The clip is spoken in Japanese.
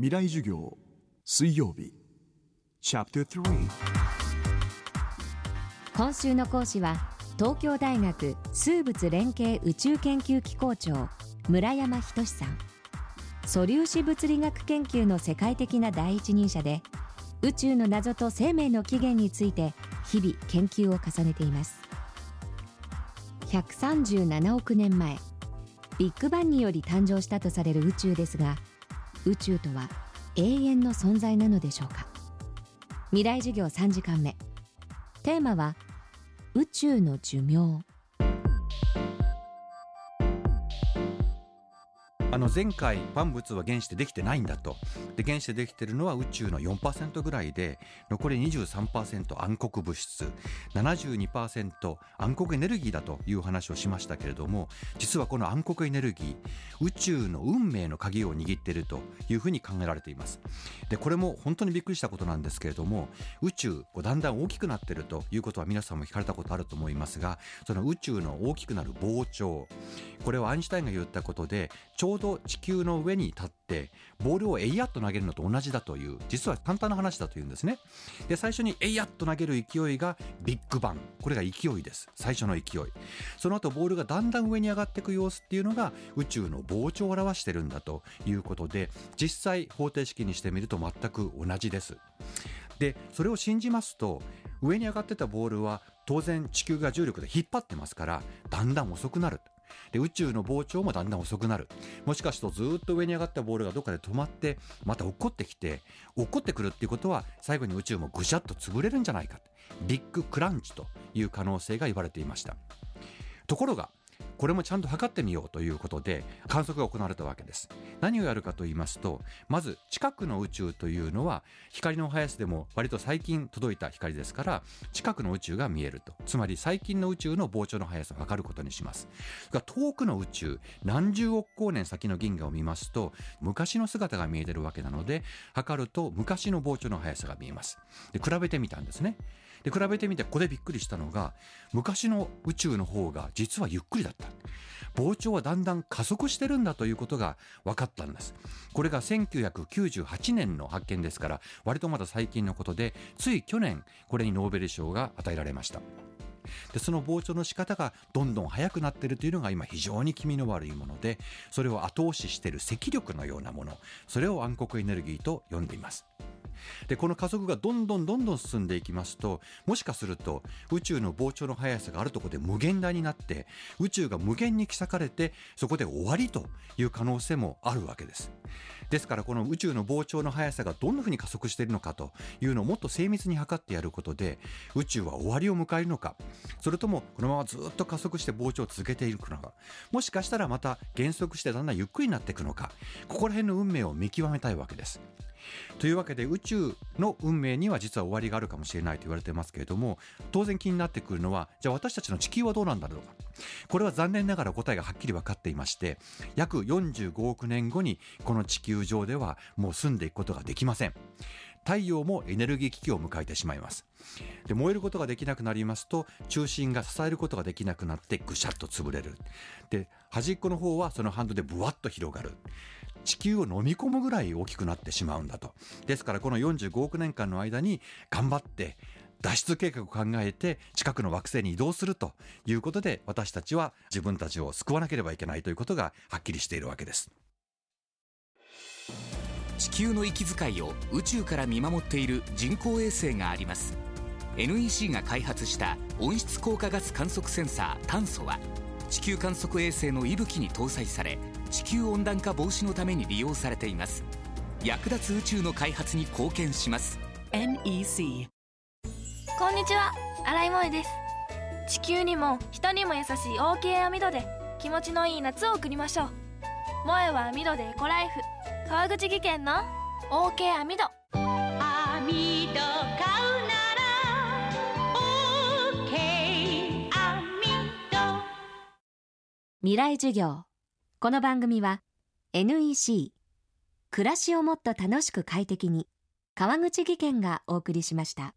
未来授業水曜日。チャプター今週の講師は東京大学数物連携宇宙研究機構長村山仁さん。素粒子物理学研究の世界的な第一人者で宇宙の謎と生命の起源について日々研究を重ねています。137億年前ビッグバンにより誕生したとされる宇宙ですが宇宙とは永遠の存在なのでしょうか？未来授業3時間目。テーマは宇宙の寿命。あの前回万物は原子でできてないんだと。で原子でできてるのは宇宙の4%ぐらいで残り23%暗黒物質。72%暗黒エネルギーだという話をしましたけれども実はこの暗黒エネルギー宇宙の運命の鍵を握っているというふうに考えられています。でこれも本当にびっくりしたことなんですけれども宇宙こうだんだん大きくなってるということは皆さんも聞かれたことあると思いますがその宇宙の大きくなる膨張これはアインシュタインが言ったことでちょうどと地球の上に立ってボールをえいやっと投げるのと同じだという実は簡単な話だというんですね。で最初にえいやっと投げる勢いがビッグバン。これが勢いです。最初の勢い。その後ボールがだんだん上に上がっていく様子っていうのが宇宙の膨張を表してるんだということで実際方程式にしてみると全く同じです。でそれを信じますと上に上がってたボールは当然地球が重力で引っ張ってますからだんだん遅くなる。で宇宙の膨張もだんだん遅くなる。もしかするとずっと上に上がったボールがどっかで止まってまた落っこってきて落っこってくるっていうことは最後に宇宙もぐしゃっと潰れるんじゃないか。ビッグクランチという可能性が言われていました。ところがこれもちゃんと測ってみようということで観測が行われたわけです。何をやるかと言いますとまず近くの宇宙というのは光の速さでも割と最近届いた光ですから近くの宇宙が見えると。つまり最近の宇宙の膨張の速さを測ることにします。遠くの宇宙何十億光年先の銀河を見ますと昔の姿が見えてるわけなので測ると昔の膨張の速さが見えます。で比べてみたんですね。で比べてみてここでびっくりしたのが昔の宇宙の方が実はゆっくりだった。膨張はだんだん加速してるんだということが分かったんです。これが1998年の発見ですから割とまだ最近のことでつい去年これにノーベル賞が与えられました。でその膨張の仕方がどんどん速くなっているというのが今非常に気味の悪いものでそれを後押ししている積力のようなものそれを暗黒エネルギーと呼んでいます。でこの加速がどんどんどんどん進んでいきますともしかすると宇宙の膨張の速さがあるところで無限大になって宇宙が無限に刻かれてそこで終わりという可能性もあるわけです。ですからこの宇宙の膨張の速さがどんなふうに加速しているのかというのをもっと精密に測ってやることで宇宙は終わりを迎えるのかそれともこのままずっと加速して膨張を続けていくのかもしかしたらまた減速してだんだんゆっくりになっていくのかここら辺の運命を見極めたいわけです。というわけで宇宙の運命には実は終わりがあるかもしれないと言われてますけれども当然気になってくるのはじゃあ私たちの地球はどうなんだろうか。これは残念ながら答えがはっきり分かっていまして約45億年後にこの地球上ではもう住んでいくことができません。太陽もエネルギー危機を迎えてしまいます。で燃えることができなくなりますと中心が支えることができなくなってぐしゃっと潰れる。で端っこの方はその反動でブワッと広がる。地球を飲み込むぐらい大きくなってしまうんだと。ですからこの45億年間の間に頑張って脱出計画を考えて近くの惑星に移動するということで私たちは自分たちを救わなければいけないということがはっきりしているわけです。地球の息遣いを宇宙から見守っている人工衛星があります。NEC が開発した温室効果ガス観測センサー炭素は地球観測衛星の息吹に搭載され地球温暖化防止のために利用されています。役立つ宇宙の開発に貢献します。NEC こんにちは。新井萌です。地球にも人にも優しい OK 網戸で気持ちのいい夏を送りましょう。萌えは網戸でエコライフ。川口技研の OK 網戸。網戸買うなら OK 網戸。未来授業この番組は NEC 暮らしをもっと楽しく快適に川口技研がお送りしました。